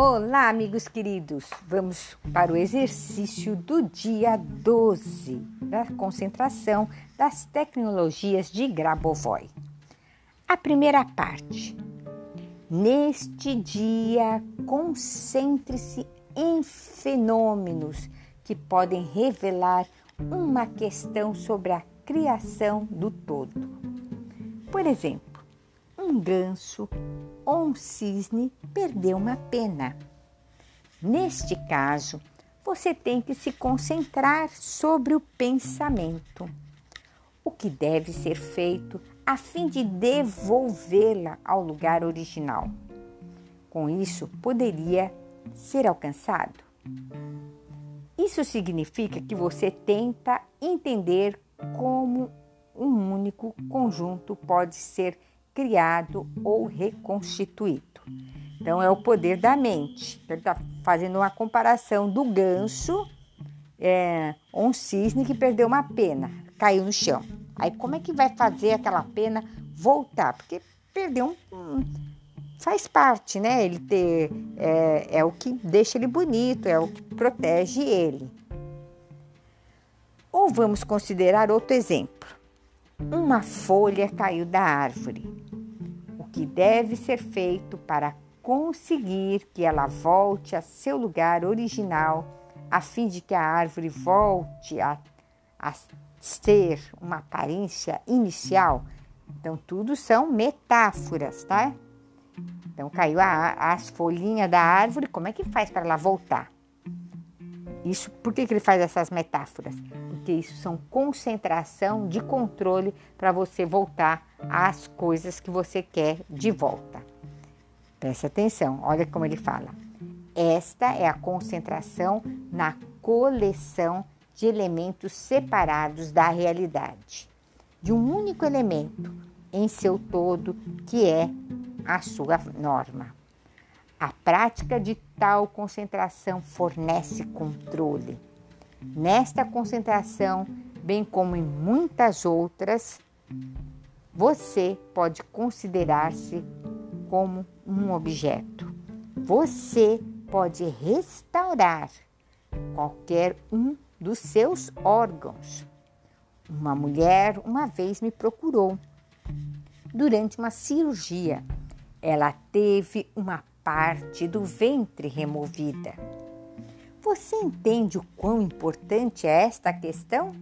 Olá, amigos queridos! Vamos para o exercício do dia 12 da concentração das tecnologias de Grabovoi. A primeira parte. Neste dia, concentre-se em fenômenos que podem revelar uma questão sobre a criação do todo. Por exemplo, um ganso ou um cisne perdeu uma pena. Neste caso, você tem que se concentrar sobre o pensamento. O que deve ser feito a fim de devolvê-la ao lugar original. Com isso, poderia ser alcançado. Isso significa que você tenta entender como um único conjunto pode ser criado ou reconstituído. Então, é o poder da mente. Ele está fazendo uma comparação do ganso, é, um cisne que perdeu uma pena, caiu no chão. Aí, como é que vai fazer aquela pena voltar? Porque perdeu um. um faz parte, né? Ele ter. É, é o que deixa ele bonito, é o que protege ele. Ou vamos considerar outro exemplo. Uma folha caiu da árvore que deve ser feito para conseguir que ela volte a seu lugar original, a fim de que a árvore volte a, a ser uma aparência inicial. Então, tudo são metáforas, tá? Então, caiu a, as folhinhas da árvore, como é que faz para ela voltar? Isso, por que, que ele faz essas metáforas? Porque isso são concentração de controle para você voltar às coisas que você quer de volta. Preste atenção, olha como ele fala. Esta é a concentração na coleção de elementos separados da realidade, de um único elemento em seu todo, que é a sua norma. A prática de tal concentração fornece controle. Nesta concentração, bem como em muitas outras, você pode considerar-se como um objeto. Você pode restaurar qualquer um dos seus órgãos. Uma mulher uma vez me procurou durante uma cirurgia. Ela teve uma parte do ventre removida. Você entende o quão importante é esta questão?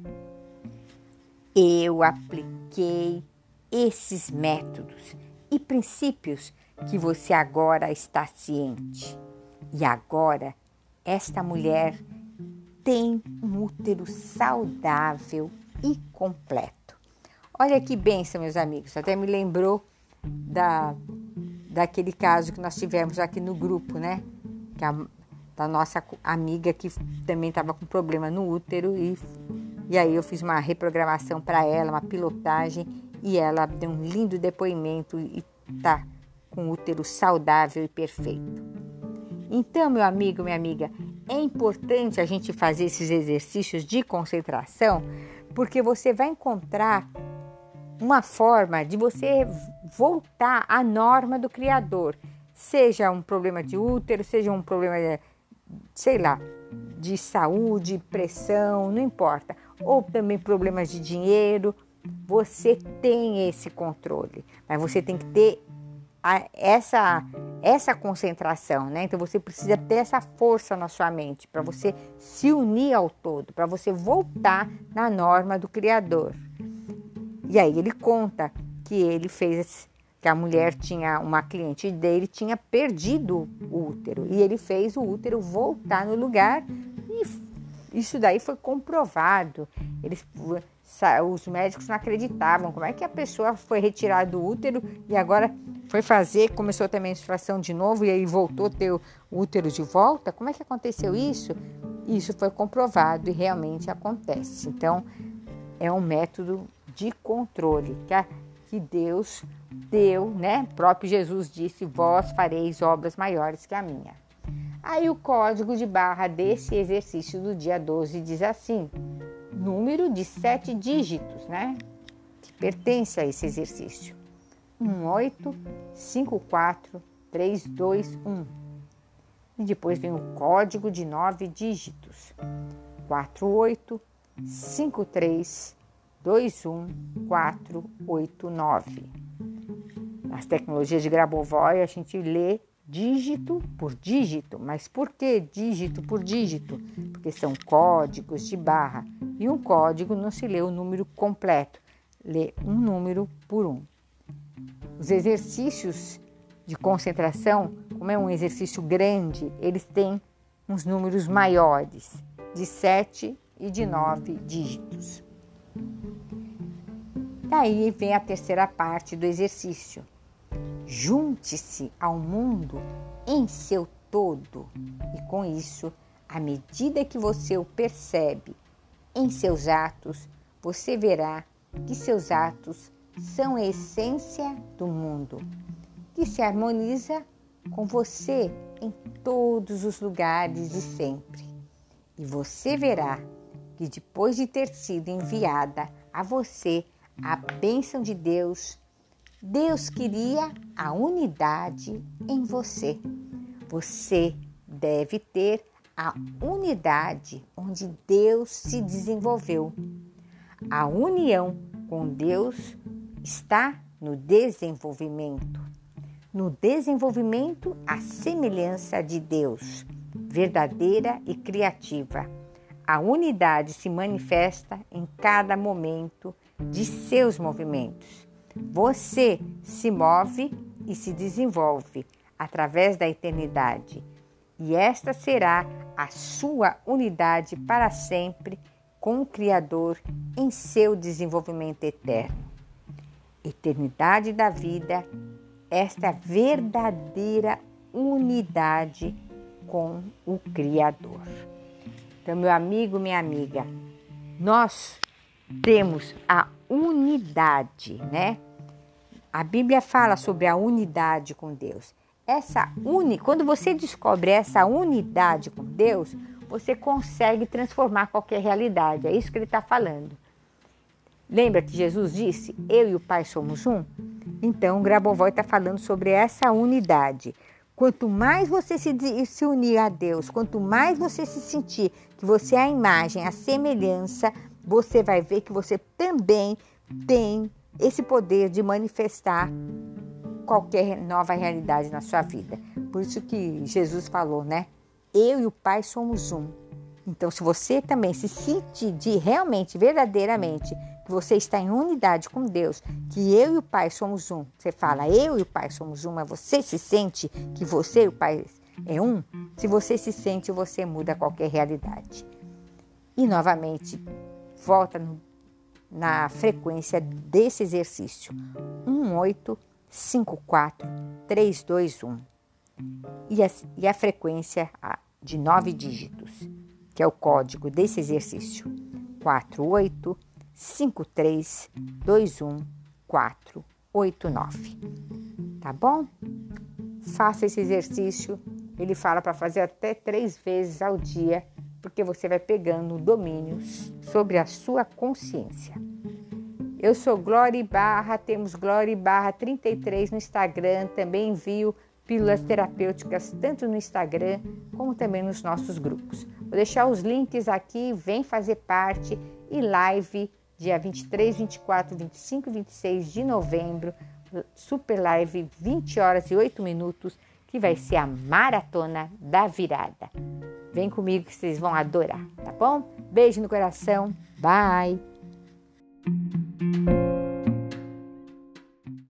Eu apliquei esses métodos e princípios que você agora está ciente. E agora, esta mulher tem um útero saudável e completo. Olha que benção, meus amigos. Até me lembrou da daquele caso que nós tivemos aqui no grupo, né? Que a, da nossa amiga que também estava com problema no útero e, e aí eu fiz uma reprogramação para ela, uma pilotagem e ela deu um lindo depoimento e tá com útero saudável e perfeito. Então, meu amigo, minha amiga, é importante a gente fazer esses exercícios de concentração, porque você vai encontrar uma forma de você voltar à norma do Criador. Seja um problema de útero, seja um problema, sei lá, de saúde, pressão, não importa. Ou também problemas de dinheiro. Você tem esse controle, mas você tem que ter a, essa essa concentração, né? Então você precisa ter essa força na sua mente para você se unir ao todo, para você voltar na norma do Criador. E aí ele conta que ele fez que a mulher tinha uma cliente dele tinha perdido o útero e ele fez o útero voltar no lugar e isso daí foi comprovado. Eles os médicos não acreditavam como é que a pessoa foi retirada do útero e agora foi fazer, começou também a menstruação de novo e aí voltou a ter o útero de volta. Como é que aconteceu isso? Isso foi comprovado e realmente acontece. Então, é um método de controle que, a, que Deus deu, né? O próprio Jesus disse: Vós fareis obras maiores que a minha. Aí o código de barra desse exercício do dia 12 diz assim: número de sete dígitos, né? Que pertence a esse exercício. 1, 8, 5, 4, 3, 2, 1. e depois vem o código de nove dígitos: 485321489. Nas tecnologias de Grabovoi, a gente lê dígito por dígito. Mas por que dígito por dígito? Porque são códigos de barra e um código não se lê o número completo, lê um número por um. Os exercícios de concentração, como é um exercício grande, eles têm uns números maiores, de sete e de nove dígitos. Daí vem a terceira parte do exercício Junte-se ao mundo em seu todo e com isso, à medida que você o percebe em seus atos, você verá que seus atos são a essência do mundo, que se harmoniza com você em todos os lugares e sempre. E você verá que depois de ter sido enviada a você a bênção de Deus, Deus queria a unidade em você. Você deve ter a unidade onde Deus se desenvolveu. A união com Deus está no desenvolvimento. No desenvolvimento, a semelhança de Deus, verdadeira e criativa. A unidade se manifesta em cada momento de seus movimentos. Você se move e se desenvolve através da eternidade, e esta será a sua unidade para sempre com o Criador em seu desenvolvimento eterno. Eternidade da vida, esta verdadeira unidade com o Criador. Então, meu amigo, minha amiga, nós temos a unidade, né? A Bíblia fala sobre a unidade com Deus. Essa uni, quando você descobre essa unidade com Deus, você consegue transformar qualquer realidade. É isso que ele está falando. Lembra que Jesus disse: Eu e o Pai somos um? Então, Grabovoi está falando sobre essa unidade. Quanto mais você se, unir a Deus, quanto mais você se sentir que você é a imagem, a semelhança, você vai ver que você também tem esse poder de manifestar qualquer nova realidade na sua vida. Por isso que Jesus falou, né? Eu e o Pai somos um. Então, se você também se sentir de realmente, verdadeiramente, que você está em unidade com Deus, que eu e o Pai somos um, você fala eu e o Pai somos um, mas você se sente que você e o Pai é um, se você se sente, você muda qualquer realidade. E novamente, volta na frequência desse exercício. 1854321. E a, e a frequência de nove dígitos, que é o código desse exercício. 485321489. Tá bom? Faça esse exercício. Ele fala para fazer até três vezes ao dia porque você vai pegando domínios sobre a sua consciência. Eu sou Glória Barra, temos Glória Barra 33 no Instagram, também envio pílulas terapêuticas tanto no Instagram como também nos nossos grupos. Vou deixar os links aqui, vem fazer parte e live dia 23, 24, 25 e 26 de novembro, super live 20 horas e 8 minutos, que vai ser a maratona da virada. Vem comigo que vocês vão adorar, tá bom? Beijo no coração. Bye.